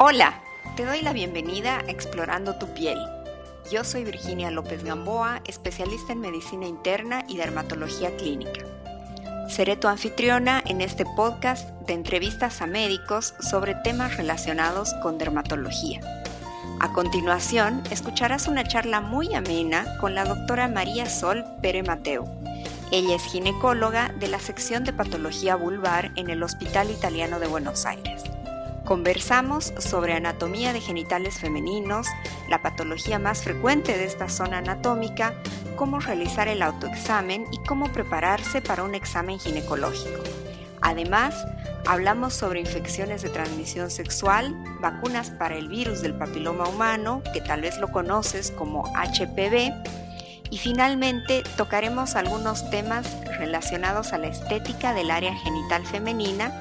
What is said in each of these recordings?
Hola, te doy la bienvenida a Explorando tu piel. Yo soy Virginia López Gamboa, especialista en medicina interna y dermatología clínica. Seré tu anfitriona en este podcast de entrevistas a médicos sobre temas relacionados con dermatología. A continuación, escucharás una charla muy amena con la doctora María Sol Pere Mateo. Ella es ginecóloga de la sección de patología vulvar en el Hospital Italiano de Buenos Aires. Conversamos sobre anatomía de genitales femeninos, la patología más frecuente de esta zona anatómica, cómo realizar el autoexamen y cómo prepararse para un examen ginecológico. Además, Hablamos sobre infecciones de transmisión sexual, vacunas para el virus del papiloma humano, que tal vez lo conoces como HPV, y finalmente tocaremos algunos temas relacionados a la estética del área genital femenina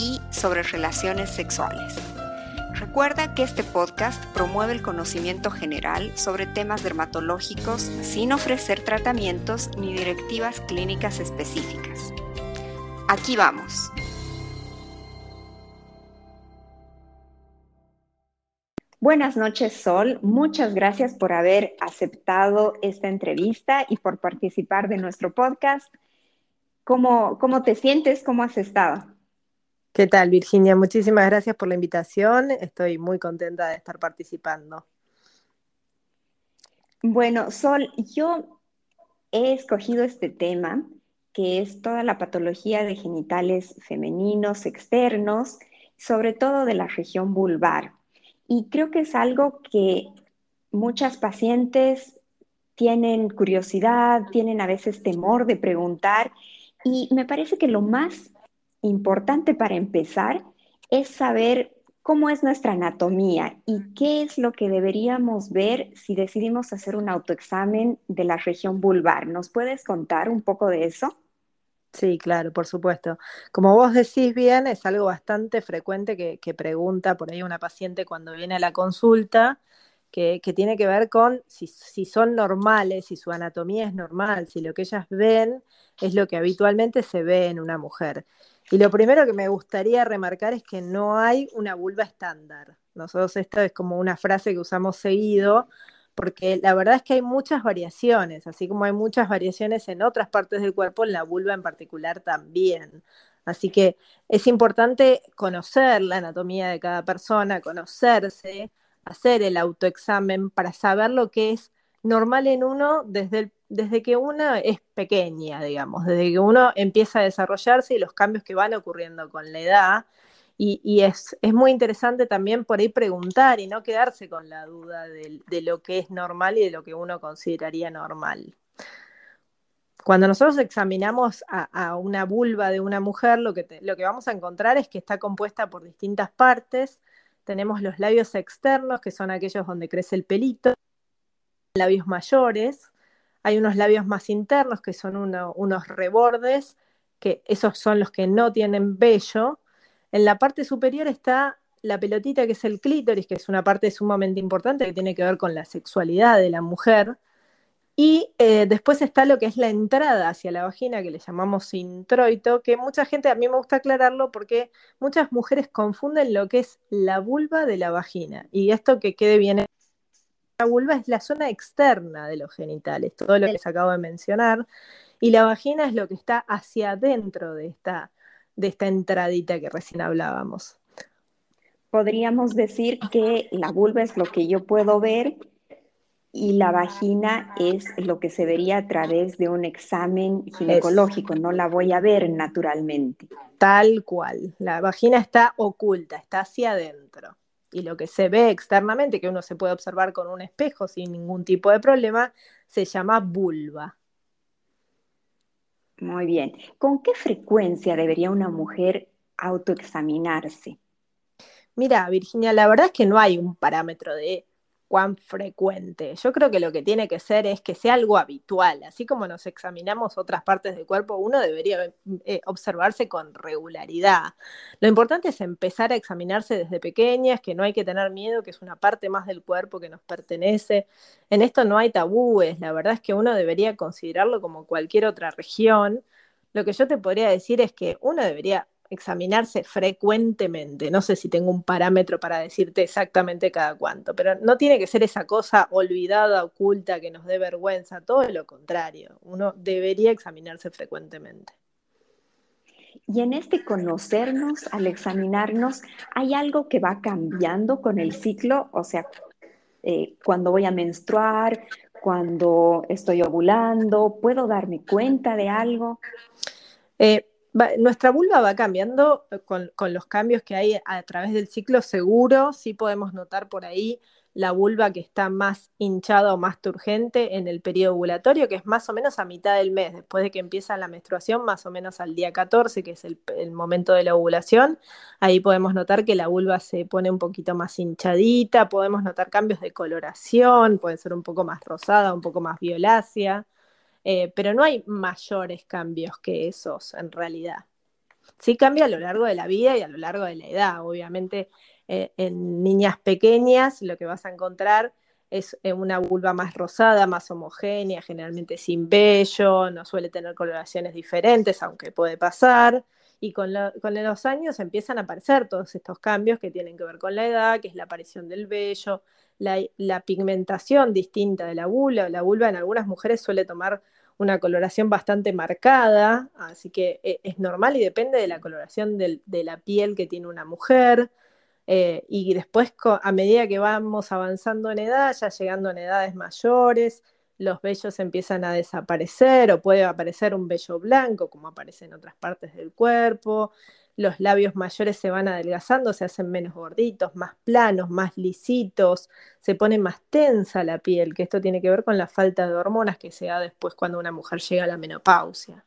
y sobre relaciones sexuales. Recuerda que este podcast promueve el conocimiento general sobre temas dermatológicos sin ofrecer tratamientos ni directivas clínicas específicas. Aquí vamos. Buenas noches, Sol. Muchas gracias por haber aceptado esta entrevista y por participar de nuestro podcast. ¿Cómo, cómo te sientes? ¿Cómo has estado? ¿Qué tal, Virginia? Muchísimas gracias por la invitación. Estoy muy contenta de estar participando. Bueno, Sol, yo he escogido este tema, que es toda la patología de genitales femeninos externos, sobre todo de la región vulvar. Y creo que es algo que muchas pacientes tienen curiosidad, tienen a veces temor de preguntar. Y me parece que lo más importante para empezar es saber cómo es nuestra anatomía y qué es lo que deberíamos ver si decidimos hacer un autoexamen de la región vulvar. ¿Nos puedes contar un poco de eso? Sí, claro, por supuesto. Como vos decís bien, es algo bastante frecuente que, pregunta por ahí una paciente cuando viene a la consulta, que, tiene que ver con si, son normales, si su anatomía es normal, si lo que ellas ven es lo que habitualmente se ve en una mujer. Y lo primero que me gustaría remarcar es que no hay una vulva estándar. Nosotros esto es como una frase que usamos seguido porque la verdad es que hay muchas variaciones, así como hay muchas variaciones en otras partes del cuerpo, en la vulva en particular también. Así que es importante conocer la anatomía de cada persona, conocerse, hacer el autoexamen para saber lo que es normal en uno desde, desde que uno es pequeña, digamos, desde que uno empieza a desarrollarse y los cambios que van ocurriendo con la edad y, es, muy interesante también por ahí preguntar y no quedarse con la duda de, lo que es normal y de lo que uno consideraría normal. Cuando nosotros examinamos a, una vulva de una mujer, lo que, lo que vamos a encontrar es que está compuesta por distintas partes. Tenemos los labios externos, que son aquellos donde crece el pelito, labios mayores, hay unos labios más internos, que son unos rebordes, que esos son los que no tienen vello, en la parte superior está la pelotita que es el clítoris, que es una parte sumamente importante que tiene que ver con la sexualidad de la mujer. Y eh, después está lo que es la entrada hacia la vagina, que le llamamos introito, que mucha gente, a mí me gusta aclararlo porque muchas mujeres confunden lo que es la vulva de la vagina. Y esto que quede bien, vulva es la zona externa de los genitales, todo lo que les acabo de mencionar, y la vagina es lo que está hacia adentro de esta de esta entradita que recién hablábamos. Podríamos decir que la vulva es lo que yo puedo ver y la vagina es lo que se vería a través de un examen ginecológico, no la voy a ver naturalmente. Tal cual, la vagina está oculta, está hacia adentro. Y lo que se ve externamente, que uno se puede observar con un espejo sin ningún tipo de problema, se llama vulva. Muy bien. ¿Con qué frecuencia debería una mujer autoexaminarse? Mira, Virginia, la verdad es que no hay un parámetro de cuán frecuente. Yo creo que lo que tiene que ser es que sea algo habitual. Así como nos examinamos otras partes del cuerpo, uno debería eh, observarse con regularidad. Lo importante es empezar a examinarse desde pequeñas, que no hay que tener miedo, que es una parte más del cuerpo que nos pertenece. En esto no hay tabúes, la verdad es que uno debería considerarlo como cualquier otra región. Lo que yo te podría decir es que uno debería examinarse frecuentemente. No sé si tengo un parámetro para decirte exactamente cada cuánto, pero no tiene que ser esa cosa olvidada, oculta, que nos dé vergüenza, todo lo contrario. Uno debería examinarse frecuentemente. Y en este conocernos, al examinarnos, ¿hay algo que va cambiando con el ciclo? O sea, eh, cuando voy a menstruar, cuando estoy ovulando, ¿puedo darme cuenta de algo? Eh, nuestra vulva va cambiando eh, con, los cambios que hay a través del ciclo seguro, sí podemos notar por ahí la vulva que está más hinchada o más turgente en el periodo ovulatorio, que es más o menos a mitad del mes, después de que empieza la menstruación, más o menos al día 14, que es el, momento de la ovulación. Ahí podemos notar que la vulva se pone un poquito más hinchadita, podemos notar cambios de coloración, puede ser un poco más rosada, un poco más violácea, eh, pero no hay mayores cambios que esos en realidad. Sí cambia a lo largo de la vida y a lo largo de la edad, obviamente eh, en niñas pequeñas lo que vas a encontrar es eh, una vulva más rosada, más homogénea, generalmente sin vello, no suele tener coloraciones diferentes, aunque puede pasar. Y con, los años empiezan a aparecer todos estos cambios que tienen que ver con la edad, que es la aparición del vello, la, pigmentación distinta de la vulva. La vulva en algunas mujeres suele tomar una coloración bastante marcada, así que eh, es normal y depende de la coloración de la piel que tiene una mujer. Eh, y después, a medida que vamos avanzando en edad, ya llegando en edades mayores, los vellos empiezan a desaparecer o puede aparecer un vello blanco, como aparece en otras partes del cuerpo. Los labios mayores se van adelgazando, se hacen menos gorditos, más planos, más lisitos, se pone más tensa la piel, que esto tiene que ver con la falta de hormonas que se da después cuando una mujer llega a la menopausia.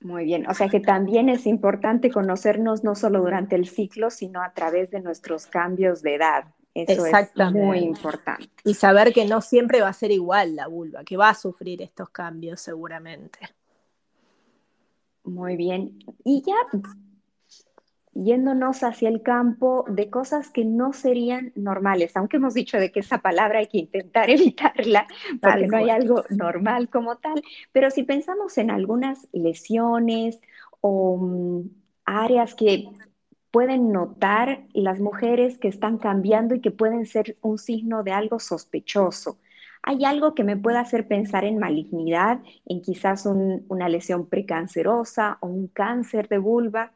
Muy bien, o sea que también es importante conocernos no solo durante el ciclo, sino a través de nuestros cambios de edad. Eso es muy importante. Y saber que no siempre va a ser igual la vulva, que va a sufrir estos cambios seguramente. Muy bien. Y ya yéndonos hacia el campo de cosas que no serían normales, aunque hemos dicho de que esa palabra hay que intentar evitarla porque no hay algo normal como tal, pero si pensamos en algunas lesiones o mm, áreas que pueden notar las mujeres que están cambiando y que pueden ser un signo de algo sospechoso. ¿Hay algo que me pueda hacer pensar en malignidad, en quizás una lesión precancerosa o un cáncer de vulva?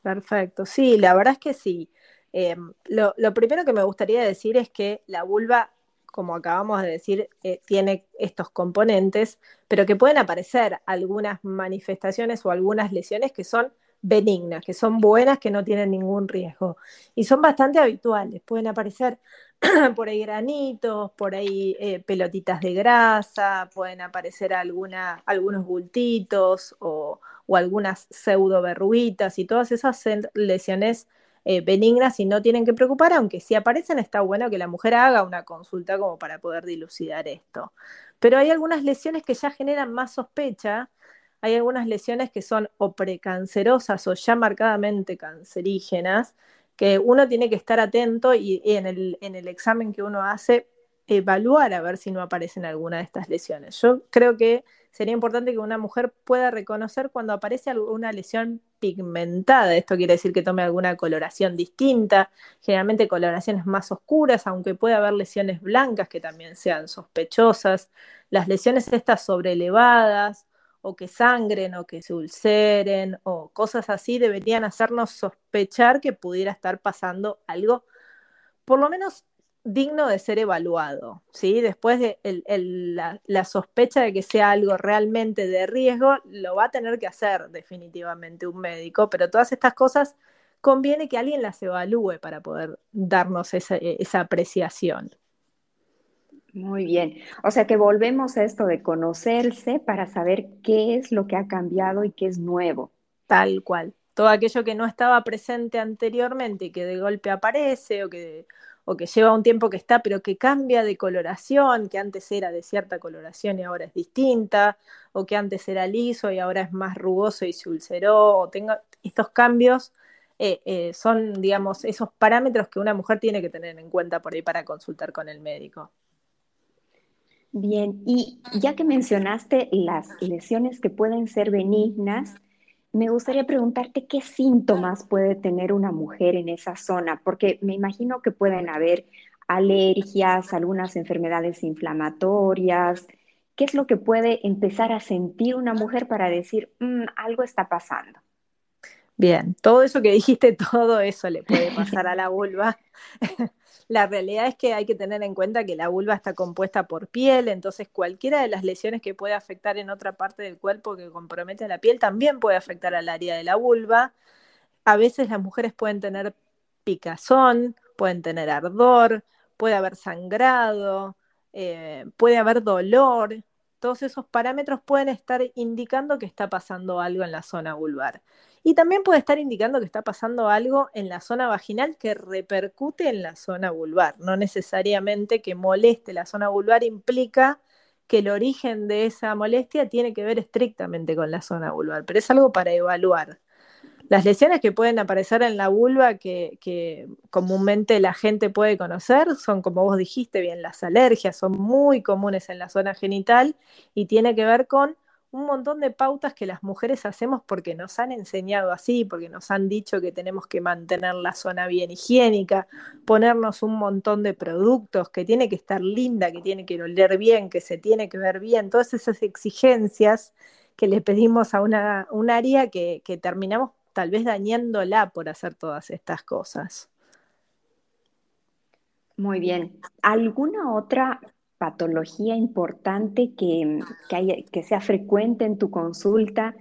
Perfecto, sí, la verdad es que sí. Em, lo, primero que me gustaría decir es que la vulva, como acabamos de decir, eh, tiene estos componentes, pero que pueden aparecer algunas manifestaciones o algunas lesiones que son benignas, que son buenas, que no tienen ningún riesgo. Y son bastante habituales. Pueden aparecer por ahí granitos, por ahí eh, pelotitas de grasa, pueden aparecer algunos bultitos o, algunas pseudo verruguitas y todas esas lesiones eh, benignas y no tienen que preocupar, aunque si aparecen está bueno que la mujer haga una consulta como para poder dilucidar esto. Pero hay algunas lesiones que ya generan más sospecha hay algunas lesiones que son o precancerosas o ya marcadamente cancerígenas, que uno tiene que estar atento y, en, el, en el examen que uno hace evaluar a ver si no aparecen alguna de estas lesiones. Yo creo que sería importante que una mujer pueda reconocer cuando aparece alguna lesión pigmentada. Esto quiere decir que tome alguna coloración distinta, generalmente coloraciones más oscuras, aunque puede haber lesiones blancas que también sean sospechosas. Las lesiones estas sobrelevadas o que sangren o que se ulceren o cosas así deberían hacernos sospechar que pudiera estar pasando algo por lo menos digno de ser evaluado, ¿sí? Después de la, sospecha de que sea algo realmente de riesgo, lo va a tener que hacer definitivamente un médico, pero todas estas cosas conviene que alguien las evalúe para poder darnos esa apreciación. Muy bien. O sea que volvemos a esto de conocerse para saber qué es lo que ha cambiado y qué es nuevo. Tal cual. Todo aquello que no estaba presente anteriormente y que de golpe aparece o que, o que lleva un tiempo que está, pero que cambia de coloración, que antes era de cierta coloración y ahora es distinta, o que antes era liso y ahora es más rugoso y se ulceró, o tenga estos cambios. Eh, eh, son, digamos, esos parámetros que una mujer tiene que tener en cuenta por ahí para consultar con el médico. Bien, y ya que mencionaste las lesiones que pueden ser benignas, me gustaría preguntarte qué síntomas puede tener una mujer en esa zona, porque me imagino que pueden haber alergias, algunas enfermedades inflamatorias. ¿Qué es lo que puede empezar a sentir una mujer para decir, mm, algo está pasando? Bien, todo eso que dijiste, todo eso le puede pasar a la vulva. la realidad es que hay que tener en cuenta que la vulva está compuesta por piel, entonces cualquiera de las lesiones que puede afectar en otra parte del cuerpo que compromete a la piel también puede afectar al área de la vulva. A veces las mujeres pueden tener picazón, pueden tener ardor, puede haber sangrado, eh, puede haber dolor, todos esos parámetros pueden estar indicando que está pasando algo en la zona vulvar. Y también puede estar indicando que está pasando algo en la zona vaginal que repercute en la zona vulvar. No necesariamente que moleste la zona vulvar implica que el origen de esa molestia tiene que ver estrictamente con la zona vulvar, pero es algo para evaluar. Las lesiones que pueden aparecer en la vulva que, comúnmente la gente puede conocer son, como vos dijiste bien, las alergias, son muy comunes en la zona genital y tiene que ver con un montón de pautas que las mujeres hacemos porque nos han enseñado así, porque nos han dicho que tenemos que mantener la zona bien higiénica, ponernos un montón de productos, que tiene que estar linda, que tiene que oler bien, que se tiene que ver bien, todas esas exigencias que le pedimos a una, un área que, que terminamos tal vez dañándola por hacer todas estas cosas. Muy bien. ¿Alguna otra patología importante que, que, sea frecuente en tu consulta,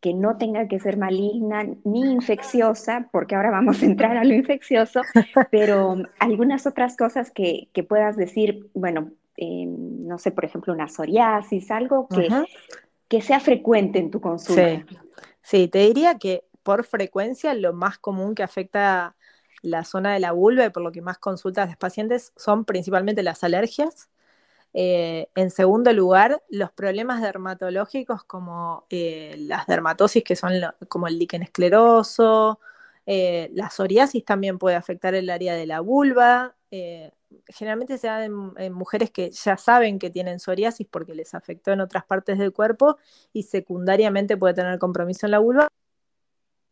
que no tenga que ser maligna ni infecciosa, porque ahora vamos a entrar a lo infeccioso, pero algunas otras cosas que, puedas decir, bueno, eh, no sé, por ejemplo, una psoriasis, algo que, que sea frecuente en tu consulta. sí, te diría que por frecuencia, lo más común que afecta la zona de la vulva y por lo que más consultas de pacientes son principalmente las alergias. Eh, en segundo lugar, los problemas dermatológicos como eh, las dermatosis, que son como el líquen escleroso, eh, la psoriasis también puede afectar el área de la vulva. generalmente se da en, mujeres que ya saben que tienen psoriasis porque les afectó en otras partes del cuerpo y secundariamente puede tener compromiso en la vulva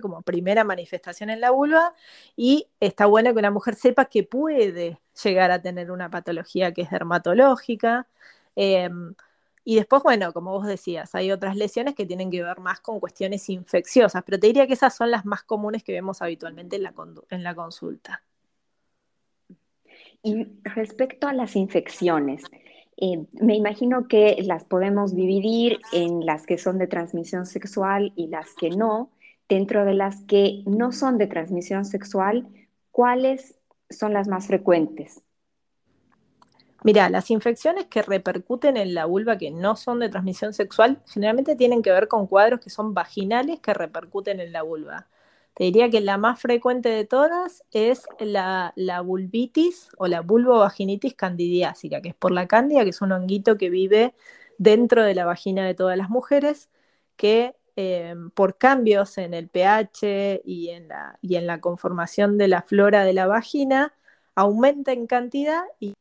como primera manifestación en la vulva y está bueno que una mujer sepa que puede llegar a tener una patología que es dermatológica. Em, y después, bueno, como vos decías, hay otras lesiones que tienen que ver más con cuestiones infecciosas, pero te diría que esas son las más comunes que vemos habitualmente en la, en la consulta. Y respecto a las infecciones, eh, me imagino que las podemos dividir en las que son de transmisión sexual y las que no dentro de las que no son de transmisión sexual, ¿cuáles son las más frecuentes? Mira, las infecciones que repercuten en la vulva que no son de transmisión sexual generalmente tienen que ver con cuadros que son vaginales que repercuten en la vulva. Te diría que la más frecuente de todas es la, la vulvitis o la vulvovaginitis candidiásica, que es por la cándida, que es un honguito que vive dentro de la vagina de todas las mujeres, que Em, por cambios en el pH y en, la, y en la conformación de la flora de la vagina, aumenta en cantidad y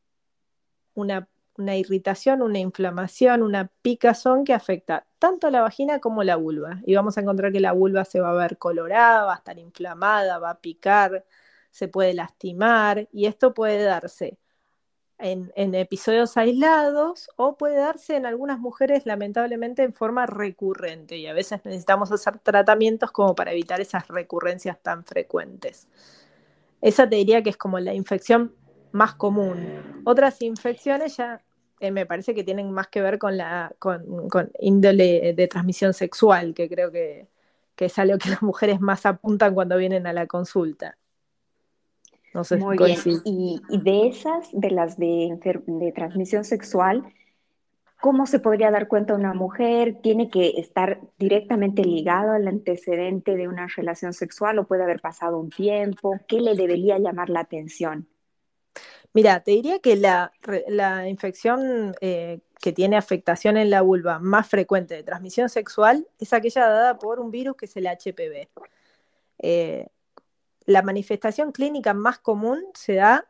una, una irritación, una inflamación, una picazón que afecta tanto a la vagina como a la vulva. Y vamos a encontrar que la vulva se va a ver colorada, va a estar inflamada, va a picar, se puede lastimar y esto puede darse en, episodios aislados o puede darse en algunas mujeres lamentablemente en forma recurrente y a veces necesitamos hacer tratamientos como para evitar esas recurrencias tan frecuentes. Esa te diría que es como la infección más común. Otras infecciones ya eh, me parece que tienen más que ver con la con, índole de transmisión sexual, que creo que, que es algo que las mujeres más apuntan cuando vienen a la consulta. Muy bien. Y, de esas, de las de, de transmisión sexual, ¿cómo se podría dar cuenta una mujer? ¿Tiene que estar directamente ligado al antecedente de una relación sexual o puede haber pasado un tiempo? ¿Qué le debería llamar la atención? Mira, te diría que la, infección eh, que tiene afectación en la vulva más frecuente de transmisión sexual es aquella dada por un virus que es el HPV. Eh, la manifestación clínica más común se da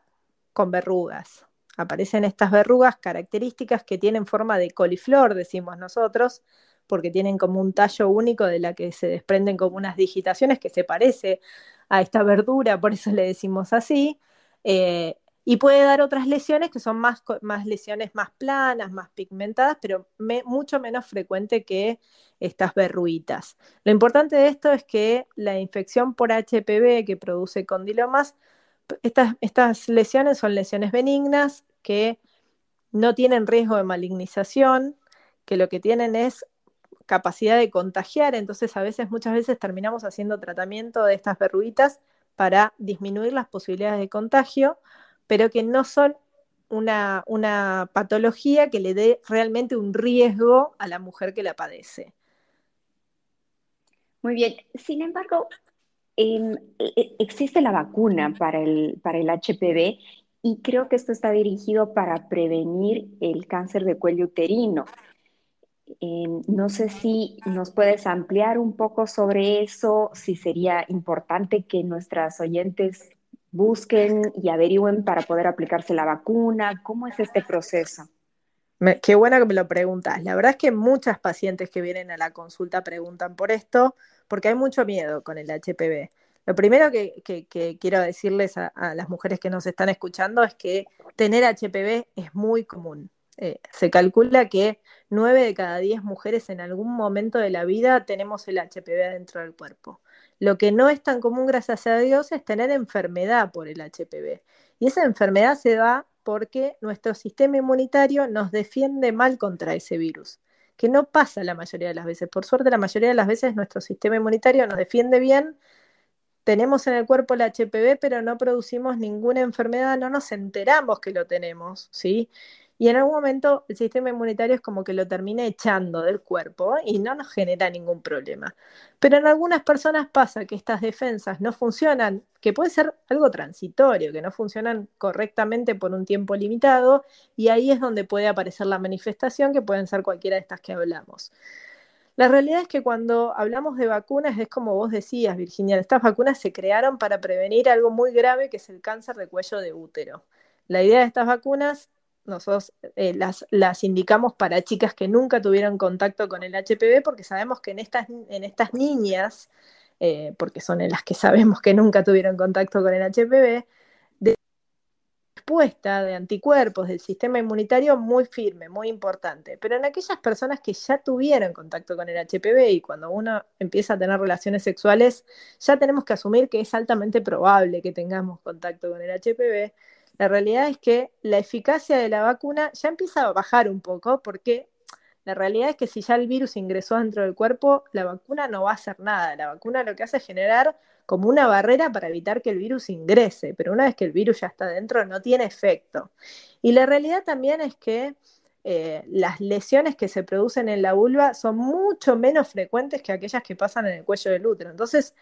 con verrugas. Aparecen estas verrugas características que tienen forma de coliflor, decimos nosotros, porque tienen como un tallo único de la que se desprenden como unas digitaciones que se parece a esta verdura, por eso le decimos así. Eh, y puede dar otras lesiones que son más, lesiones más planas, más pigmentadas, pero mucho menos frecuente que estas verruitas. Lo importante de esto es que la infección por HPV que produce condilomas, estas, estas lesiones son lesiones benignas que no tienen riesgo de malignización, que lo que tienen es capacidad de contagiar, entonces a veces, muchas veces terminamos haciendo tratamiento de estas verruitas para disminuir las posibilidades de contagio pero que no son una, patología que le dé realmente un riesgo a la mujer que la padece. Muy bien, sin embargo, em, e, e, existe la vacuna para el, para el HPV y creo que esto está dirigido para prevenir el cáncer de cuello uterino. Em, no sé si nos puedes ampliar un poco sobre eso, si sería importante que nuestras oyentes busquen y averigüen para poder aplicarse la vacuna? ¿Cómo es este proceso? qué bueno que me lo preguntas. La verdad es que muchas pacientes que vienen a la consulta preguntan por esto porque hay mucho miedo con el HPV. Lo primero que, quiero decirles a, las mujeres que nos están escuchando es que tener HPV es muy común. Eh, se calcula que 9 de cada 10 mujeres en algún momento de la vida tenemos el HPV dentro del cuerpo. Lo que no es tan común, gracias a Dios, es tener enfermedad por el HPV. Y esa enfermedad se da porque nuestro sistema inmunitario nos defiende mal contra ese virus, que no pasa la mayoría de las veces. Por suerte, la mayoría de las veces nuestro sistema inmunitario nos defiende bien. Tenemos en el cuerpo el HPV, pero no producimos ninguna enfermedad, no nos enteramos que lo tenemos, ¿sí? Y en algún momento el sistema inmunitario es como que lo termina echando del cuerpo y no nos genera ningún problema. Pero en algunas personas pasa que estas defensas no funcionan, que puede ser algo transitorio, que no funcionan correctamente por un tiempo limitado y ahí es donde puede aparecer la manifestación, que pueden ser cualquiera de estas que hablamos. La realidad es que cuando hablamos de vacunas es como vos decías, Virginia, estas vacunas se crearon para prevenir algo muy grave que es el cáncer de cuello de útero. La idea de estas vacunas nosotros eh, las, las, indicamos para chicas que nunca tuvieron contacto con el HPV porque sabemos que en estas, en estas niñas, eh, porque son en las que sabemos que nunca tuvieron contacto con el HPV, de respuesta de anticuerpos del sistema inmunitario muy firme, muy importante. Pero en aquellas personas que ya tuvieron contacto con el HPV y cuando uno empieza a tener relaciones sexuales, ya tenemos que asumir que es altamente probable que tengamos contacto con el HPV la realidad es que la eficacia de la vacuna ya empieza a bajar un poco porque la realidad es que si ya el virus ingresó dentro del cuerpo, la vacuna no va a hacer nada. La vacuna lo que hace es generar como una barrera para evitar que el virus ingrese, pero una vez que el virus ya está dentro no tiene efecto. Y la realidad también es que eh, las lesiones que se producen en la vulva son mucho menos frecuentes que aquellas que pasan en el cuello del útero. Entonces,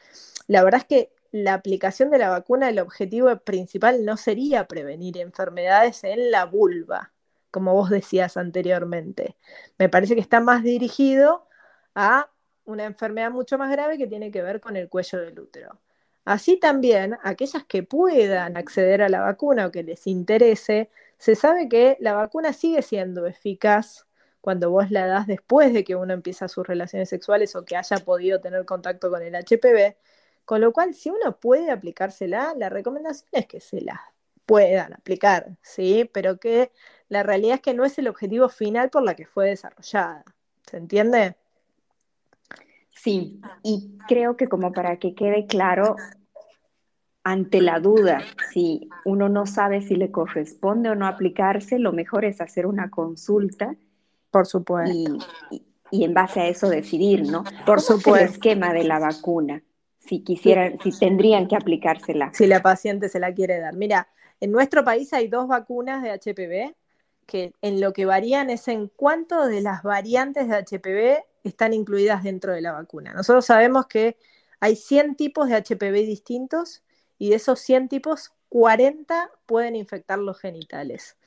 la verdad es que la aplicación de la vacuna, el objetivo principal no sería prevenir enfermedades en la vulva, como vos decías anteriormente. Me parece que está más dirigido a una enfermedad mucho más grave que tiene que ver con el cuello del útero. Así también, aquellas que puedan acceder a la vacuna o que les interese, se sabe que la vacuna sigue siendo eficaz cuando vos la das después de que uno empieza sus relaciones sexuales o que haya podido tener contacto con el HPV, con lo cual, si uno puede aplicársela, la recomendación es que se la puedan aplicar, ¿sí? Pero que la realidad es que no es el objetivo final por la que fue desarrollada. ¿Se entiende? Sí, y creo que como para que quede claro, ante la duda, si uno no sabe si le corresponde o no aplicarse, lo mejor es hacer una consulta. Por supuesto. Y, en base a eso decidir, ¿no? Por supuesto. el esquema de la vacuna si quisieran, si tendrían que aplicársela. Si la paciente se la quiere dar. Mira, en nuestro país hay dos vacunas de HPV que en lo que varían es en cuánto de las variantes de HPV están incluidas dentro de la vacuna. Nosotros sabemos que hay 100 tipos de HPV distintos y de esos 100 tipos, 40 pueden infectar los genitales.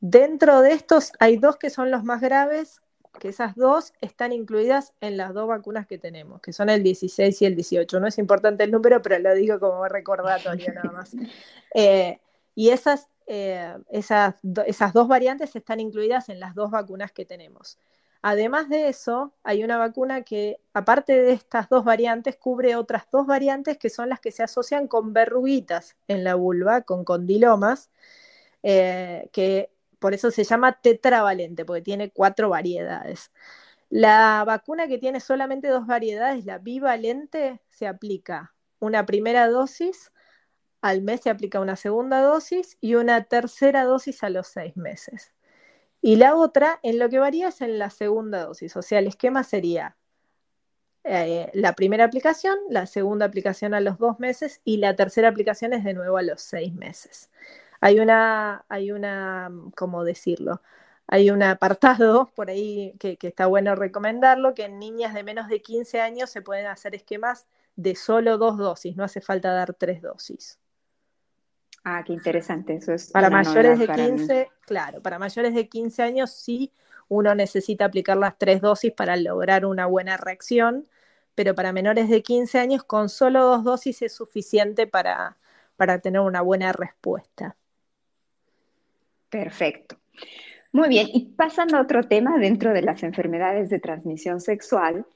Dentro de estos hay dos que son los más graves, que esas dos están incluidas en las dos vacunas que tenemos, que son el 16 y el 18. No es importante el número, pero lo digo como recordatorio nada más. Eh, y esas, eh, esas, esas dos variantes están incluidas en las dos vacunas que tenemos. Además de eso, hay una vacuna que, aparte de estas dos variantes, cubre otras dos variantes que son las que se asocian con verruguitas en la vulva, con condilomas, eh, que por eso se llama tetravalente, porque tiene cuatro variedades. La vacuna que tiene solamente dos variedades, la bivalente, se aplica una primera dosis, al mes se aplica una segunda dosis y una tercera dosis a los seis meses. Y la otra, en lo que varía es en la segunda dosis, o sea, el esquema sería eh, la primera aplicación, la segunda aplicación a los dos meses y la tercera aplicación es de nuevo a los seis meses. Hay una, hay una, ¿cómo decirlo? Hay un apartado por ahí que, que está bueno recomendarlo, que en niñas de menos de 15 años se pueden hacer esquemas de solo dos dosis, no hace falta dar tres dosis. Ah, qué interesante, eso es. Para mayores de 15, claro, para mayores de 15 años sí uno necesita aplicar las tres dosis para lograr una buena reacción, pero para menores de 15 años con solo dos dosis es suficiente para, para tener una buena respuesta. Perfecto. Muy bien, y pasando a otro tema dentro de las enfermedades de transmisión sexual,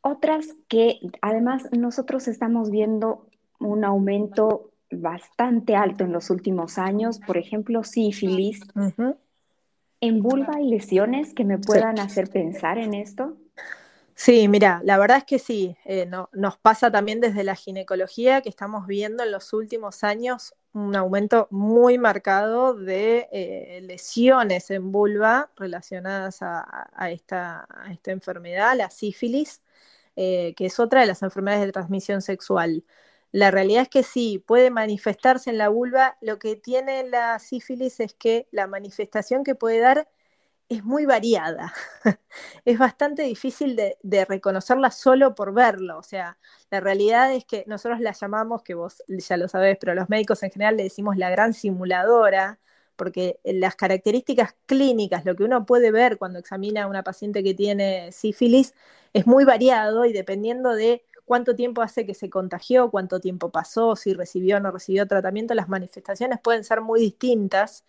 otras que además nosotros estamos viendo un aumento bastante alto en los últimos años, por ejemplo, sífilis. ¿En vulva hay lesiones que me puedan hacer pensar en esto? Sí, mira, la verdad es que sí, eh, no, nos pasa también desde la ginecología que estamos viendo en los últimos años un aumento muy marcado de eh, lesiones en vulva relacionadas a, esta, enfermedad, la sífilis, eh, que es otra de las enfermedades de transmisión sexual. La realidad es que sí, puede manifestarse en la vulva. Lo que tiene la sífilis es que la manifestación que puede dar es muy variada. es bastante difícil de, reconocerla solo por verlo. O sea, la realidad es que nosotros la llamamos, que vos ya lo sabés, pero los médicos en general le decimos la gran simuladora, porque las características clínicas, lo que uno puede ver cuando examina a una paciente que tiene sífilis, es muy variado y dependiendo de cuánto tiempo hace que se contagió, cuánto tiempo pasó, si recibió o no recibió tratamiento, las manifestaciones pueden ser muy distintas.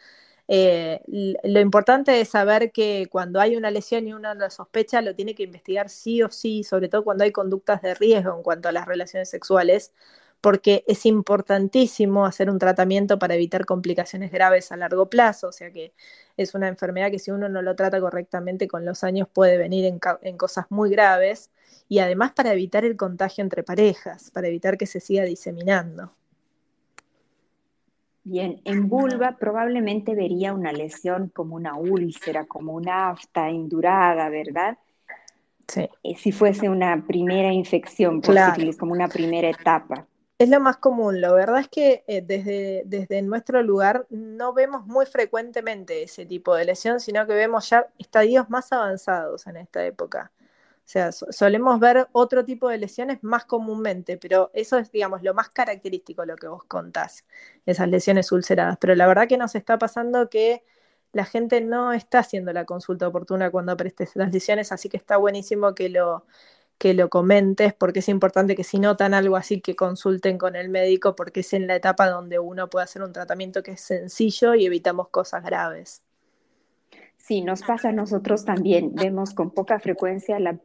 Eh, lo importante es saber que cuando hay una lesión y uno lo sospecha, lo tiene que investigar sí o sí, sobre todo cuando hay conductas de riesgo en cuanto a las relaciones sexuales, porque es importantísimo hacer un tratamiento para evitar complicaciones graves a largo plazo, o sea que es una enfermedad que si uno no lo trata correctamente con los años puede venir en cosas muy graves y además para evitar el contagio entre parejas, para evitar que se siga diseminando. Bien, en vulva probablemente vería una lesión como una úlcera, como una afta indurada, ¿verdad? Sí. Eh, si fuese una primera infección por como una primera etapa. Es lo más común. La verdad es que eh, desde, desde nuestro lugar no vemos muy frecuentemente ese tipo de lesión, sino que vemos ya estadios más avanzados en esta época. O sea, solemos ver otro tipo de lesiones más comúnmente, pero eso es, digamos, lo más característico, lo que vos contás, esas lesiones ulceradas. Pero la verdad que nos está pasando que la gente no está haciendo la consulta oportuna cuando aparecen las lesiones, así que está buenísimo que lo, que lo comentes, porque es importante que si notan algo así, que consulten con el médico, porque es en la etapa donde uno puede hacer un tratamiento que es sencillo y evitamos cosas graves. Sí, nos pasa a nosotros también. Vemos con poca frecuencia la,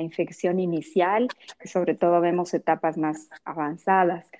infección inicial y sobre todo vemos etapas más avanzadas.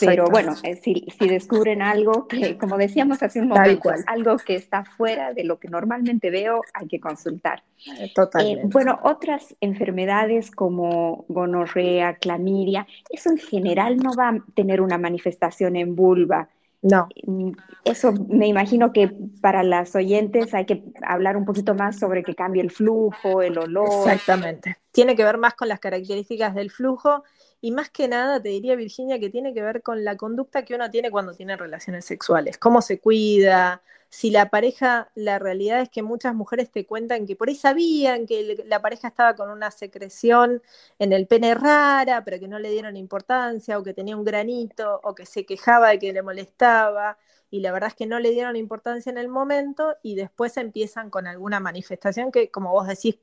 Pero bueno, eh, si, descubren algo que, como decíamos hace un momento, algo que está fuera de lo que normalmente veo, hay que consultar. Eh, totalmente. Eh, bueno, otras enfermedades como gonorrea, clamidia, eso en general no va a tener una manifestación en vulva no. Mm, eso me imagino que para las oyentes hay que hablar un poquito más sobre que cambie el flujo, el olor. Exactamente. Tiene que ver más con las características del flujo y más que nada te diría Virginia que tiene que ver con la conducta que uno tiene cuando tiene relaciones sexuales, cómo se cuida, si la pareja, la realidad es que muchas mujeres te cuentan que por ahí sabían que la pareja estaba con una secreción en el pene rara, pero que no le dieron importancia, o que tenía un granito, o que se quejaba de que le molestaba, y la verdad es que no le dieron importancia en el momento, y después empiezan con alguna manifestación que, como vos decís,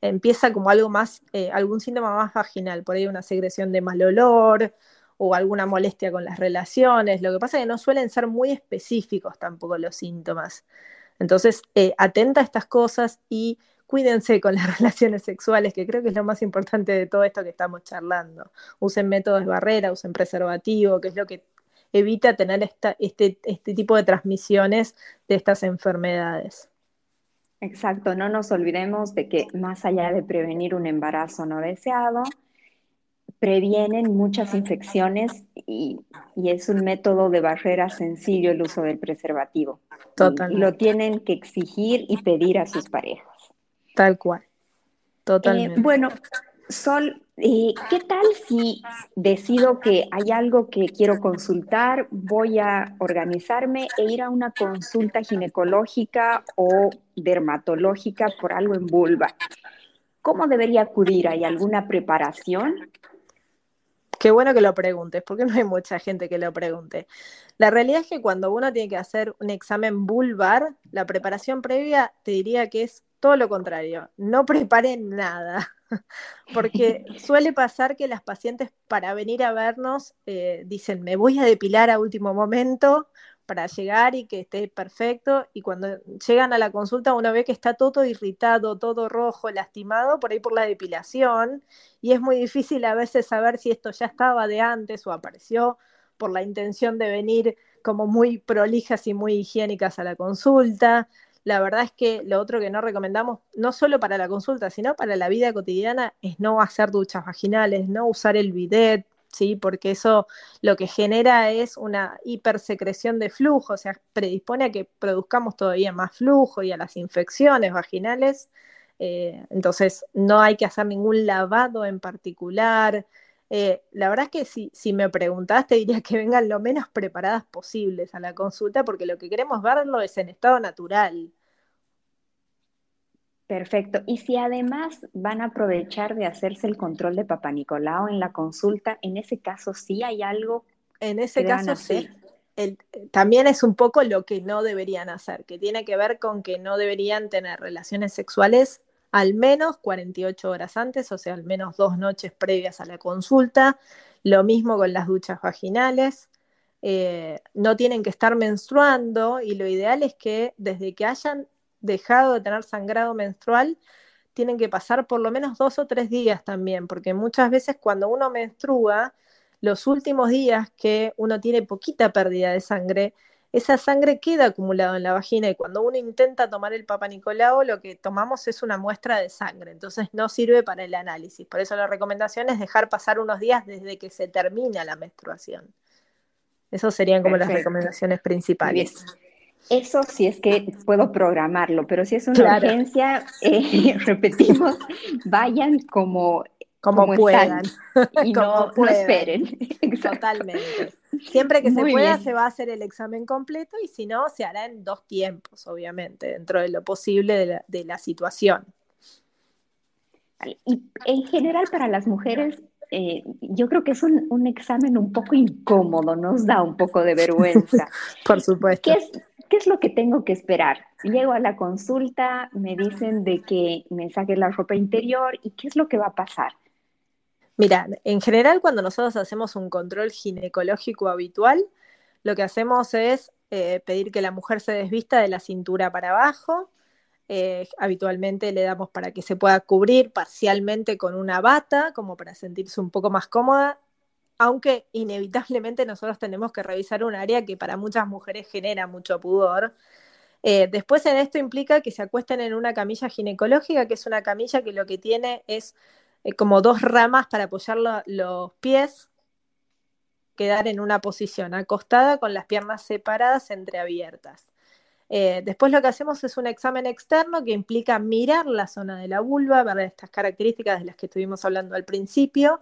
empieza como algo más, eh, algún síntoma más vaginal, por ahí una secreción de mal olor, o alguna molestia con las relaciones. Lo que pasa es que no suelen ser muy específicos tampoco los síntomas. Entonces, eh, atenta a estas cosas y cuídense con las relaciones sexuales, que creo que es lo más importante de todo esto que estamos charlando. Usen métodos de barrera, usen preservativo, que es lo que evita tener esta, este, este tipo de transmisiones de estas enfermedades. Exacto, no nos olvidemos de que más allá de prevenir un embarazo no deseado, previenen muchas infecciones y, es un método de barrera sencillo el uso del preservativo. Totalmente. lo tienen que exigir y pedir a sus parejas. Tal cual. Totalmente. Eh, bueno, Sol, eh, ¿qué tal si decido que hay algo que quiero consultar, voy a organizarme e ir a una consulta ginecológica o dermatológica por algo en vulva? ¿Cómo debería acudir? ¿Hay alguna preparación? Qué bueno que lo preguntes, porque no hay mucha gente que lo pregunte. La realidad es que cuando uno tiene que hacer un examen vulvar, la preparación previa te diría que es todo lo contrario. No preparen nada, porque suele pasar que las pacientes para venir a vernos eh, dicen, me voy a depilar a último momento para llegar y que esté perfecto. Y cuando llegan a la consulta uno ve que está todo irritado, todo rojo, lastimado por ahí por la depilación. Y es muy difícil a veces saber si esto ya estaba de antes o apareció por la intención de venir como muy prolijas y muy higiénicas a la consulta. La verdad es que lo otro que no recomendamos, no solo para la consulta, sino para la vida cotidiana, es no hacer duchas vaginales, no usar el bidet, ¿sí? Porque eso lo que genera es una hipersecreción de flujo, o sea, predispone a que produzcamos todavía más flujo y a las infecciones vaginales. Eh, entonces, no hay que hacer ningún lavado en particular. Eh, la verdad es que si, si me preguntaste, diría que vengan lo menos preparadas posibles a la consulta, porque lo que queremos verlo es en estado natural. Perfecto. Y si además van a aprovechar de hacerse el control de Papa Nicolau en la consulta, en ese caso sí hay algo. En ese caso sí. también es un poco lo que no deberían hacer, que tiene que ver con que no deberían tener relaciones sexuales al menos 48 horas antes, o sea, al menos dos noches previas a la consulta. Lo mismo con las duchas vaginales. Eh, no tienen que estar menstruando y lo ideal es que desde que hayan dejado de tener sangrado menstrual, tienen que pasar por lo menos dos o tres días también, porque muchas veces cuando uno menstrua, los últimos días que uno tiene poquita pérdida de sangre, esa sangre queda acumulada en la vagina y cuando uno intenta tomar el Papa Nicolau, lo que tomamos es una muestra de sangre, entonces no sirve para el análisis. Por eso la recomendación es dejar pasar unos días desde que se termina la menstruación. Esas serían como las recomendaciones principales. Eso sí es que puedo programarlo, pero si es una urgencia, eh, repetimos, vayan como, como, puedan y no, esperen. Totalmente. Siempre que se pueda se va a hacer el examen completo y si no, se hará en dos tiempos, obviamente, dentro de lo posible de la, situación. Y en general para las mujeres, eh, yo creo que es un, examen un poco incómodo, nos da un poco de vergüenza. Por supuesto. ¿Qué es, ¿qué es lo que tengo que esperar? Llego a la consulta, me dicen de que me saque la ropa interior y ¿qué es lo que va a pasar? Mira, en general cuando nosotros hacemos un control ginecológico habitual, lo que hacemos es eh, pedir que la mujer se desvista de la cintura para abajo. Eh, habitualmente le damos para que se pueda cubrir parcialmente con una bata, como para sentirse un poco más cómoda aunque inevitablemente nosotros tenemos que revisar un área que para muchas mujeres genera mucho pudor. Eh, después en esto implica que se acuesten en una camilla ginecológica, que es una camilla que lo que tiene es eh, como dos ramas para apoyar los pies, quedar en una posición acostada con las piernas separadas entreabiertas. Eh, después lo que hacemos es un examen externo que implica mirar la zona de la vulva, ver estas características de las que estuvimos hablando al principio,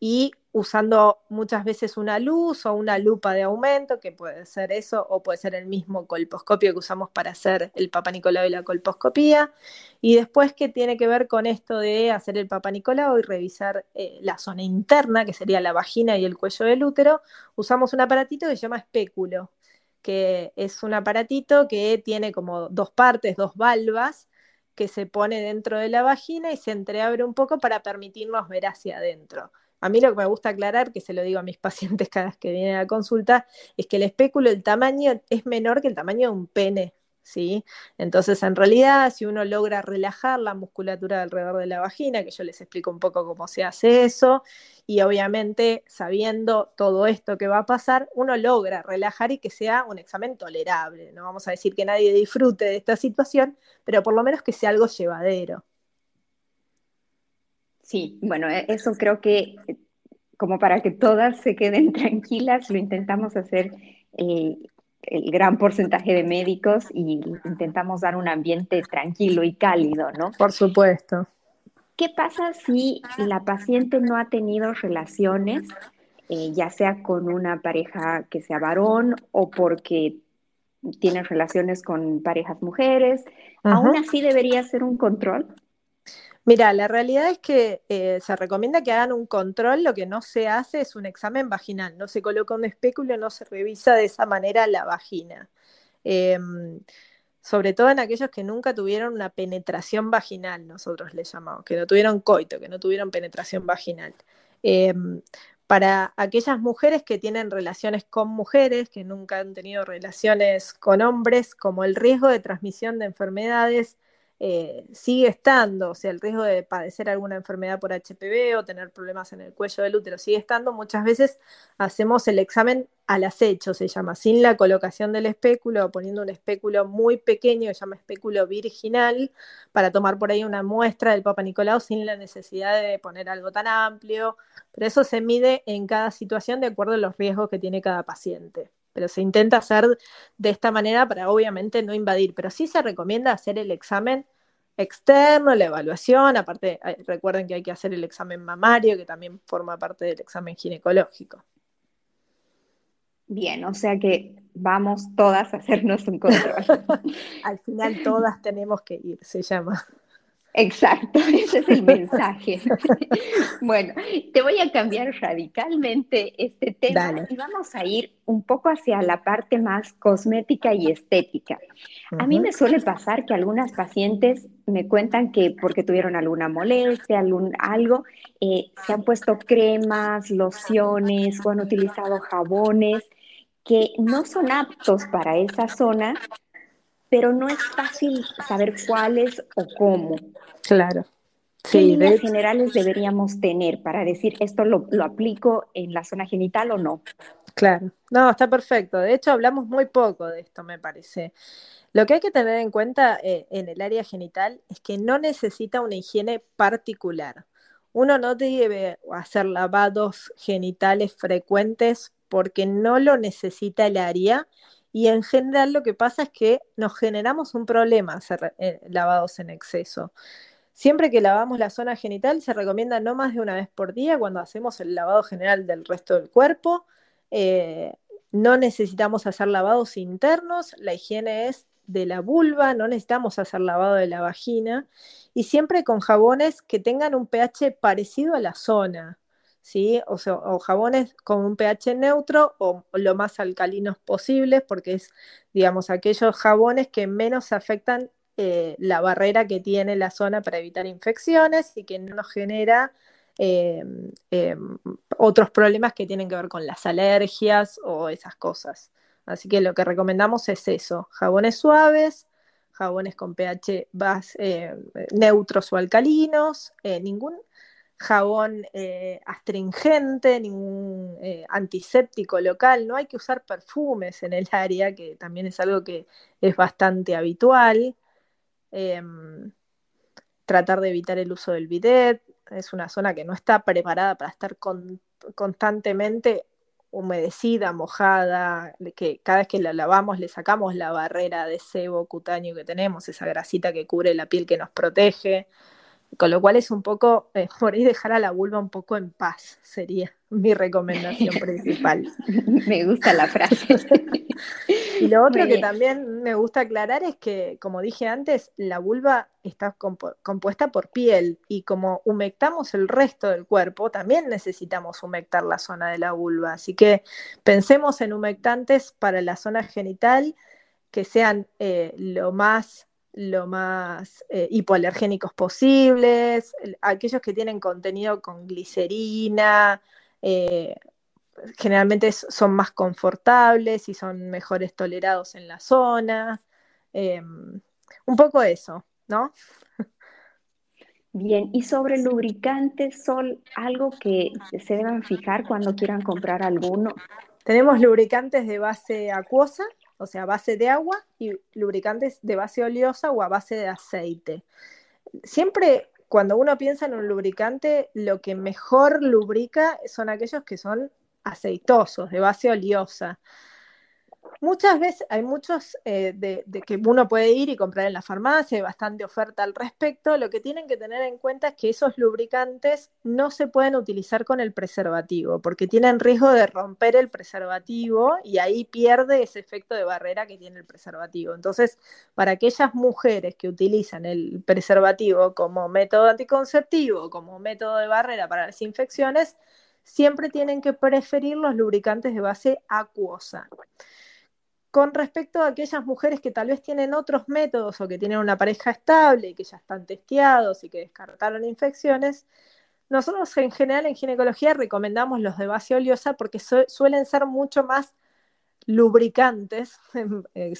y usando muchas veces una luz o una lupa de aumento, que puede ser eso, o puede ser el mismo colposcopio que usamos para hacer el Papa Nicolau y la colposcopía. Y después que tiene que ver con esto de hacer el Papa Nicolau y revisar eh, la zona interna, que sería la vagina y el cuello del útero, usamos un aparatito que se llama espéculo, que es un aparatito que tiene como dos partes, dos valvas, que se pone dentro de la vagina y se entreabre un poco para permitirnos ver hacia adentro. A mí lo que me gusta aclarar, que se lo digo a mis pacientes cada vez que vienen a la consulta, es que el espéculo, el tamaño es menor que el tamaño de un pene. ¿sí? Entonces, en realidad, si uno logra relajar la musculatura alrededor de la vagina, que yo les explico un poco cómo se hace eso, y obviamente sabiendo todo esto que va a pasar, uno logra relajar y que sea un examen tolerable. No vamos a decir que nadie disfrute de esta situación, pero por lo menos que sea algo llevadero. Sí, bueno, e-, eso creo que como para que todas se queden tranquilas, lo intentamos hacer eh, el gran porcentaje de médicos y intentamos dar un ambiente tranquilo y cálido, ¿no? Por supuesto. ¿Qué pasa si la paciente no ha tenido relaciones, eh, ya sea con una pareja que sea varón o porque tiene relaciones con parejas mujeres? ¿Aún así debería ser un control? Mira, la realidad es que eh, se recomienda que hagan un control, lo que no se hace es un examen vaginal, no se coloca un espéculo, no se revisa de esa manera la vagina. Em, sobre todo en aquellos que nunca tuvieron una penetración vaginal, nosotros le llamamos, que no tuvieron coito, que no tuvieron penetración vaginal. Em, para aquellas mujeres que tienen relaciones con mujeres, que nunca han tenido relaciones con hombres, como el riesgo de transmisión de enfermedades eh, sigue estando, o sea, el riesgo de padecer alguna enfermedad por HPV o tener problemas en el cuello del útero sigue estando, muchas veces hacemos el examen al acecho, se llama, sin la colocación del espéculo, poniendo un espéculo muy pequeño, que se llama espéculo virginal, para tomar por ahí una muestra del Papa Nicolau sin la necesidad de poner algo tan amplio, pero eso se mide en cada situación de acuerdo a los riesgos que tiene cada paciente pero se intenta hacer de esta manera para obviamente no invadir, pero sí se recomienda hacer el examen externo, la evaluación, aparte recuerden que hay que hacer el examen mamario, que también forma parte del examen ginecológico. Bien, o sea que vamos todas a hacernos un control. Al final todas tenemos que ir, se llama. Exacto, ese es el mensaje. bueno, te voy a cambiar radicalmente este tema y vamos a ir un poco hacia la parte más cosmética y estética. A mí me suele pasar que algunas pacientes me cuentan que porque tuvieron alguna molestia, algún, algo, eh, se han puesto cremas, lociones o han utilizado jabones que no son aptos para esa zona pero no es fácil saber cuáles o cómo. Claro. ¿Qué líneas generales deberíamos tener para decir esto lo, aplico en la zona genital o no? Claro, no, está perfecto. De hecho, hablamos muy poco de esto, me parece. Lo que hay que tener en cuenta eh, en el área genital es que no necesita una higiene particular. Uno no debe hacer lavados genitales frecuentes porque no lo necesita el área y en general lo que pasa es que nos generamos un problema hacer eh, lavados en exceso. Siempre que lavamos la zona genital se recomienda no más de una vez por día cuando hacemos el lavado general del resto del cuerpo. Eh, no necesitamos hacer lavados internos, la higiene es de la vulva, no necesitamos hacer lavado de la vagina y siempre con jabones que tengan un pH parecido a la zona. ¿sí? O, o jabones con un pH neutro o, lo más alcalinos posibles, porque es, digamos, aquellos jabones que menos afectan eh, la barrera que tiene la zona para evitar infecciones y que no nos genera eh, eh, otros problemas que tienen que ver con las alergias o esas cosas. Así que lo que recomendamos es eso, jabones suaves, jabones con pH neutros o alcalinos, ningún jabón astringente, ningún antiséptico local, no hay que usar perfumes en el área, que también es algo que es bastante habitual. Em, tratar de evitar el uso del bidet, es una zona que no está preparada para estar constantemente humedecida, mojada, que cada vez que la lavamos le sacamos la barrera de sebo cutáneo que tenemos, esa grasita que cubre la piel que nos protege. Con lo cual es un poco, eh, por ahí dejar a la vulva un poco en paz, sería mi recomendación principal. me gusta la frase. y lo otro que también me gusta aclarar es que, como dije antes, la vulva está compuesta por piel y como humectamos el resto del cuerpo, también necesitamos humectar la zona de la vulva. Así que pensemos en humectantes para la zona genital que sean eh, lo más lo más eh, hipoalergénicos posibles, aquellos que tienen contenido con glicerina, eh, generalmente son más confortables y son mejores tolerados en la zona. Em, un poco eso, ¿no? Bien, y sobre lubricantes, Sol, algo que se deban fijar cuando quieran comprar alguno. Tenemos lubricantes de base acuosa, o sea, base de agua, y lubricantes de base oleosa o a base de aceite. Siempre cuando uno piensa en un lubricante, lo que mejor lubrica son aquellos que son aceitosos, de base oleosa. Muchas veces hay muchos eh, de, que uno puede ir y comprar en la farmacia, hay bastante oferta al respecto. Lo que tienen que tener en cuenta es que esos lubricantes no se pueden utilizar con el preservativo, porque tienen riesgo de romper el preservativo y ahí pierde ese efecto de barrera que tiene el preservativo. Entonces, para aquellas mujeres que utilizan el preservativo como método anticonceptivo, como método de barrera para las infecciones, siempre tienen que preferir los lubricantes de base acuosa. Con respecto a aquellas mujeres que tal vez tienen otros métodos o que tienen una pareja estable y que ya están testeados y que descartaron infecciones, nosotros en general en ginecología recomendamos los de base oleosa porque suelen ser mucho más lubricantes, eh,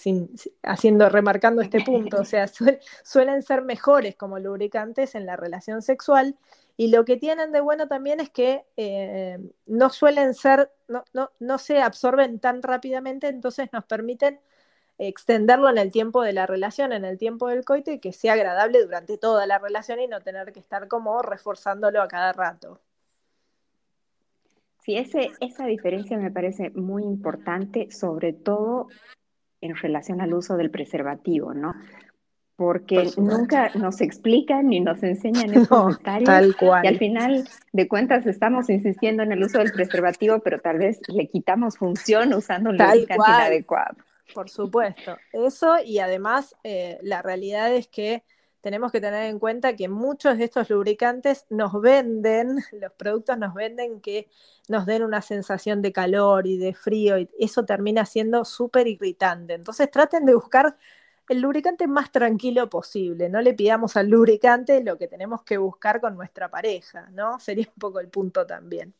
haciendo, remarcando este punto, o sea, suelen ser mejores como lubricantes en la relación sexual y lo que tienen de bueno también es que eh, no suelen ser, no, no, no se absorben tan rápidamente, entonces nos permiten extenderlo en el tiempo de la relación, en el tiempo del coito y que sea agradable durante toda la relación y no tener que estar como reforzándolo a cada rato. Sí, ese, esa diferencia me parece muy importante, sobre todo en relación al uso del preservativo, ¿no? Porque nunca nos explican ni nos enseñan esos detalles. Tal cual. Y al final de cuentas estamos insistiendo en el uso del preservativo, pero tal vez le quitamos función usando un lubricante inadecuado. Por supuesto. Eso y además eh, la realidad es que tenemos que tener en cuenta que muchos de estos lubricantes nos venden, los productos nos venden que nos den una sensación de calor y de frío, y eso termina siendo súper irritante. Entonces traten de buscar el lubricante más tranquilo posible, no le pidamos al lubricante lo que tenemos que buscar con nuestra pareja, ¿no? Sería un poco el punto también.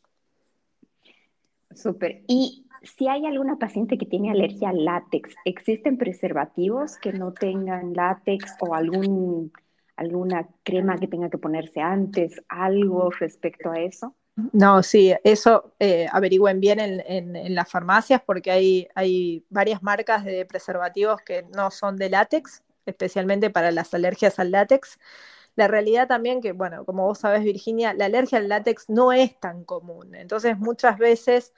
Súper. Y si hay alguna paciente que tiene alergia al látex, ¿existen preservativos que no tengan látex o algún, alguna crema que tenga que ponerse antes, algo respecto a eso? No, sí, eso eh, averigüen bien en, las farmacias porque hay, varias marcas de preservativos que no son de látex, especialmente para las alergias al látex. La realidad también que, bueno, como vos sabés, Virginia, la alergia al látex no es tan común. Entonces, muchas veces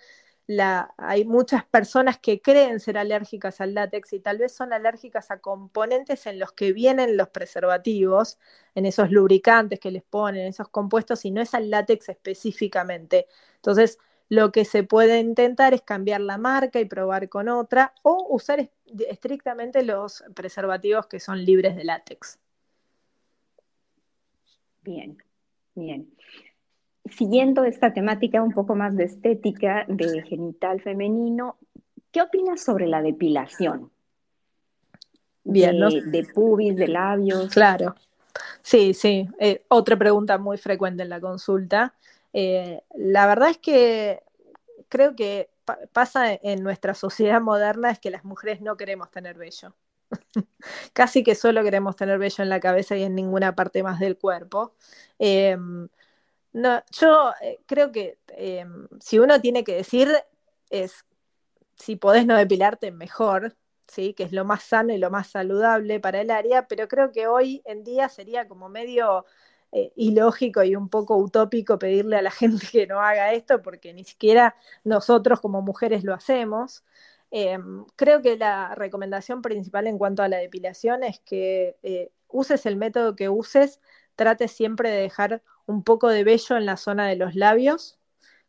hay muchas personas que creen ser alérgicas al látex y tal vez son alérgicas a componentes en los que vienen los preservativos, en esos lubricantes que les ponen, esos compuestos, y no es al látex específicamente. Entonces, lo que se puede intentar es cambiar la marca y probar con otra o usar estrictamente los preservativos que son libres de látex. Bien, bien siguiendo esta temática un poco más de estética, de genital femenino, ¿qué opinas sobre la depilación? Bien, de, pubis, de labios. Claro. Sí, sí. Eh, otra pregunta muy frecuente en la consulta. Eh, la verdad es que creo que pasa en nuestra sociedad moderna es que las mujeres no queremos tener vello. Casi que solo queremos tener vello en la cabeza y en ninguna parte más del cuerpo. Em, no, yo eh, creo que em, si uno tiene que decir es si podés no depilarte, mejor, ¿sí? que es lo más sano y lo más saludable para el área, pero creo que hoy en día sería como medio eh, ilógico y un poco utópico pedirle a la gente que no haga esto, porque ni siquiera nosotros como mujeres lo hacemos. Em, creo que la recomendación principal en cuanto a la depilación es que eh, uses el método que uses, trate siempre de dejar un poco de vello en la zona de los labios,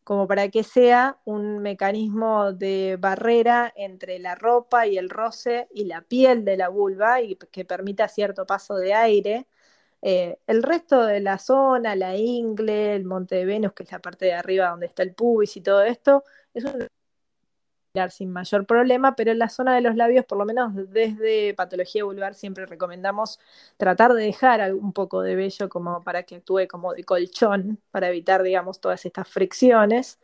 como para que sea un mecanismo de barrera entre la ropa y el roce y la piel de la vulva y que permita cierto paso de aire. Eh, el resto de la zona, la ingle, el monte de Venus, que es la parte de arriba donde está el pubis y todo esto, es un sin mayor problema, pero en la zona de los labios, por lo menos desde patología vulvar, siempre recomendamos tratar de dejar un poco de vello como para que actúe como de colchón, para evitar, digamos, todas estas fricciones.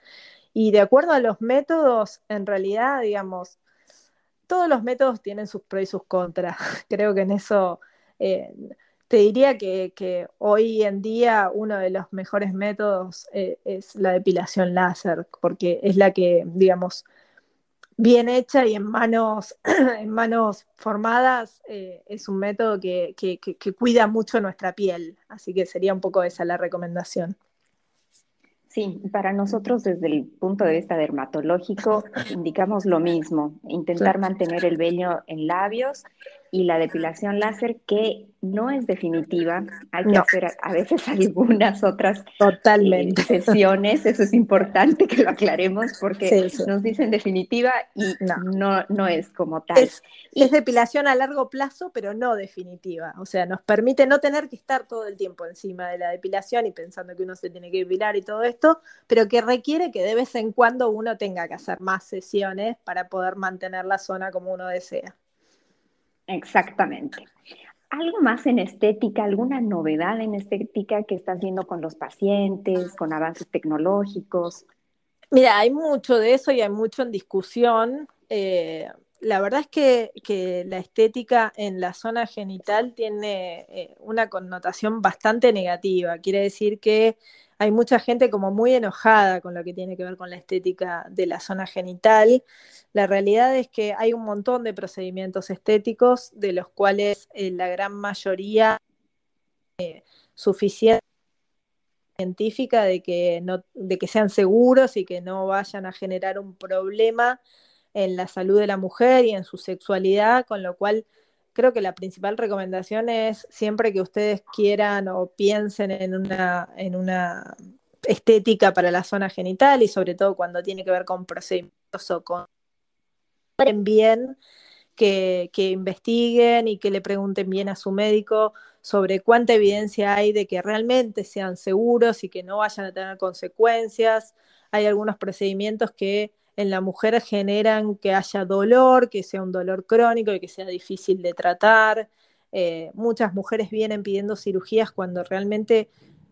Y de acuerdo a los métodos, en realidad, digamos, todos los métodos tienen sus pros y sus contras. Creo que en eso eh, te diría que, hoy en día uno de los mejores métodos eh, es la depilación láser, porque es la que, digamos, bien hecha y en manos, en manos formadas, eh, es un método que, que cuida mucho nuestra piel. Así que sería un poco esa la recomendación. Sí, para nosotros desde el punto de vista dermatológico indicamos lo mismo, intentar mantener el vello en labios y la depilación láser que no es definitiva, hay que hacer a veces algunas otras Totalmente. Eh, sesiones, eso es importante que lo aclaremos porque nos dicen definitiva y no, no, es como tal. Es, es, depilación a largo plazo, pero no definitiva, o sea, nos permite no tener que estar todo el tiempo encima de la depilación y pensando que uno se tiene que depilar y todo esto, pero que requiere que de vez en cuando uno tenga que hacer más sesiones para poder mantener la zona como uno desea. Exactamente. ¿Algo más en estética, alguna novedad en estética que estás viendo con los pacientes, con avances tecnológicos? Mira, hay mucho de eso y hay mucho en discusión. Eh, la verdad es que, la estética en la zona genital tiene eh, una connotación bastante negativa. Quiere decir que hay mucha gente como muy enojada con lo que tiene que ver con la estética de la zona genital. La realidad es que hay un montón de procedimientos estéticos de los cuales eh, la gran mayoría eh, suficiente científica de que, no, de que sean seguros y que no vayan a generar un problema en la salud de la mujer y en su sexualidad, con lo cual creo que la principal recomendación es siempre que ustedes quieran o piensen en una, en una estética para la zona genital y sobre todo cuando tiene que ver con procedimientos o con bien que, que, investiguen y que le pregunten bien a su médico sobre cuánta evidencia hay de que realmente sean seguros y que no vayan a tener consecuencias. Hay algunos procedimientos que en la mujer generan que haya dolor, que sea un dolor crónico y que sea difícil de tratar. Eh, muchas mujeres vienen pidiendo cirugías cuando realmente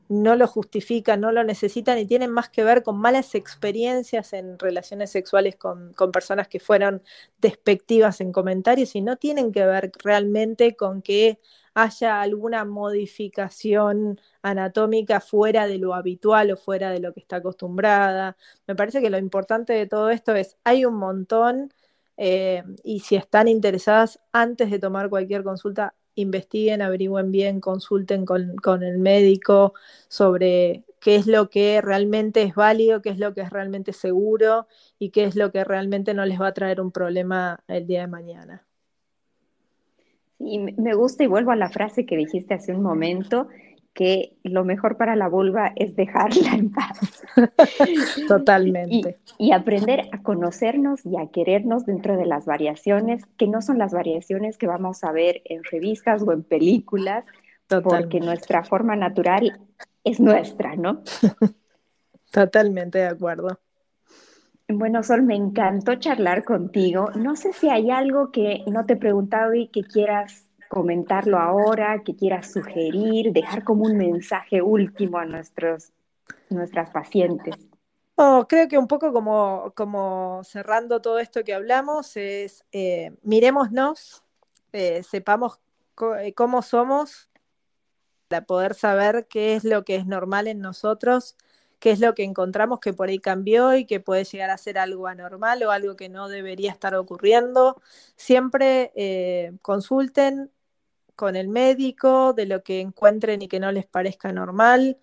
no lo justifican, no lo necesitan y tienen más que ver con malas experiencias en relaciones sexuales con, con, personas que fueron despectivas en comentarios y no tienen que ver realmente con que haya alguna modificación anatómica fuera de lo habitual o fuera de lo que está acostumbrada. Me parece que lo importante de todo esto es, hay un montón eh, y si están interesadas antes de tomar cualquier consulta, investiguen, averigüen bien, consulten con, con el médico sobre qué es lo que realmente es válido, qué es lo que es realmente seguro y qué es lo que realmente no les va a traer un problema el día de mañana. Y me gusta y vuelvo a la frase que dijiste hace un momento, que lo mejor para la vulva es dejarla en paz. Totalmente. Y, aprender a conocernos y a querernos dentro de las variaciones, que no son las variaciones que vamos a ver en revistas o en películas, porque nuestra forma natural es nuestra, ¿no? Totalmente de acuerdo. Bueno, Sol, me encantó charlar contigo. No sé si hay algo que no te he preguntado y que quieras comentarlo ahora, que quieras sugerir, dejar como un mensaje último a nuestros, nuestras pacientes. Oh, creo que un poco como, como cerrando todo esto que hablamos es eh, miremosnos, eh, sepamos eh, cómo somos para poder saber qué es lo que es normal en nosotros qué es lo que encontramos que por ahí cambió y que puede llegar a ser algo anormal o algo que no debería estar ocurriendo. Siempre eh, consulten con el médico de lo que encuentren y que no les parezca normal.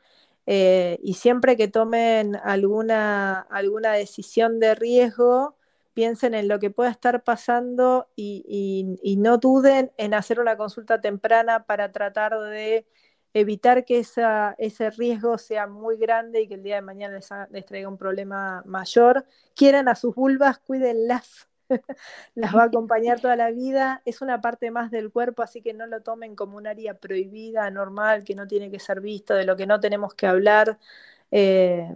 Eh, y siempre que tomen alguna, alguna decisión de riesgo, piensen en lo que pueda estar pasando y no duden en hacer una consulta temprana para tratar de evitar que esa, ese riesgo sea muy grande y que el día de mañana les, traiga un problema mayor. Quieran a sus vulvas, cuídenlas, las va a acompañar toda la vida. Es una parte más del cuerpo, así que no lo tomen como un área prohibida, normal, que no tiene que ser visto, de lo que no tenemos que hablar. Eh,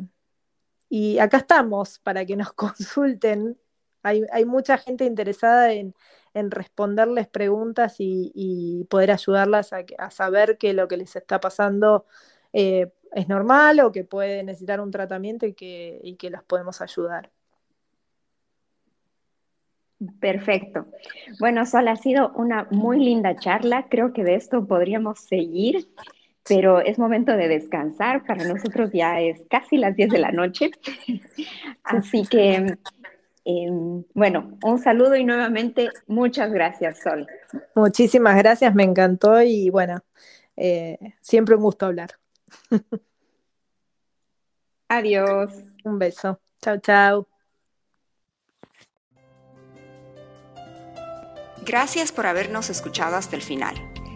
y acá estamos para que nos consulten. Hay, hay mucha gente interesada en, en responderles preguntas y, poder ayudarlas a, saber que lo que les está pasando eh, es normal o que puede necesitar un tratamiento y que, y que las podemos ayudar. Perfecto. Bueno, Sol, ha sido una muy linda charla. Creo que de esto podríamos seguir, pero es momento de descansar. Para nosotros ya es casi las 10 de la noche. Así que, em, bueno, un saludo y nuevamente muchas gracias, Sol. Muchísimas gracias, me encantó y bueno, eh, siempre un gusto hablar. Adiós. Un beso. Chao, chao. Gracias por habernos escuchado hasta el final.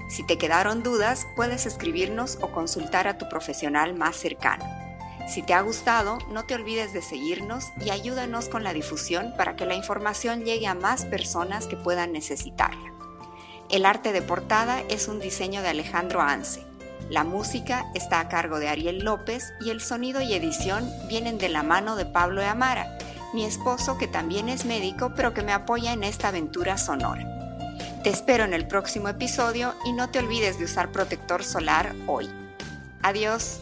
Si te quedaron dudas, puedes escribirnos o consultar a tu profesional más cercano. Si te ha gustado, no te olvides de seguirnos y ayúdanos con la difusión para que la información llegue a más personas que puedan necesitarla. El arte de portada es un diseño de Alejandro Anse. La música está a cargo de Ariel López y el sonido y edición vienen de la mano de Pablo Amara, mi esposo que también es médico pero que me apoya en esta aventura sonora. Te espero en el próximo episodio y no te olvides de usar protector solar hoy. Adiós.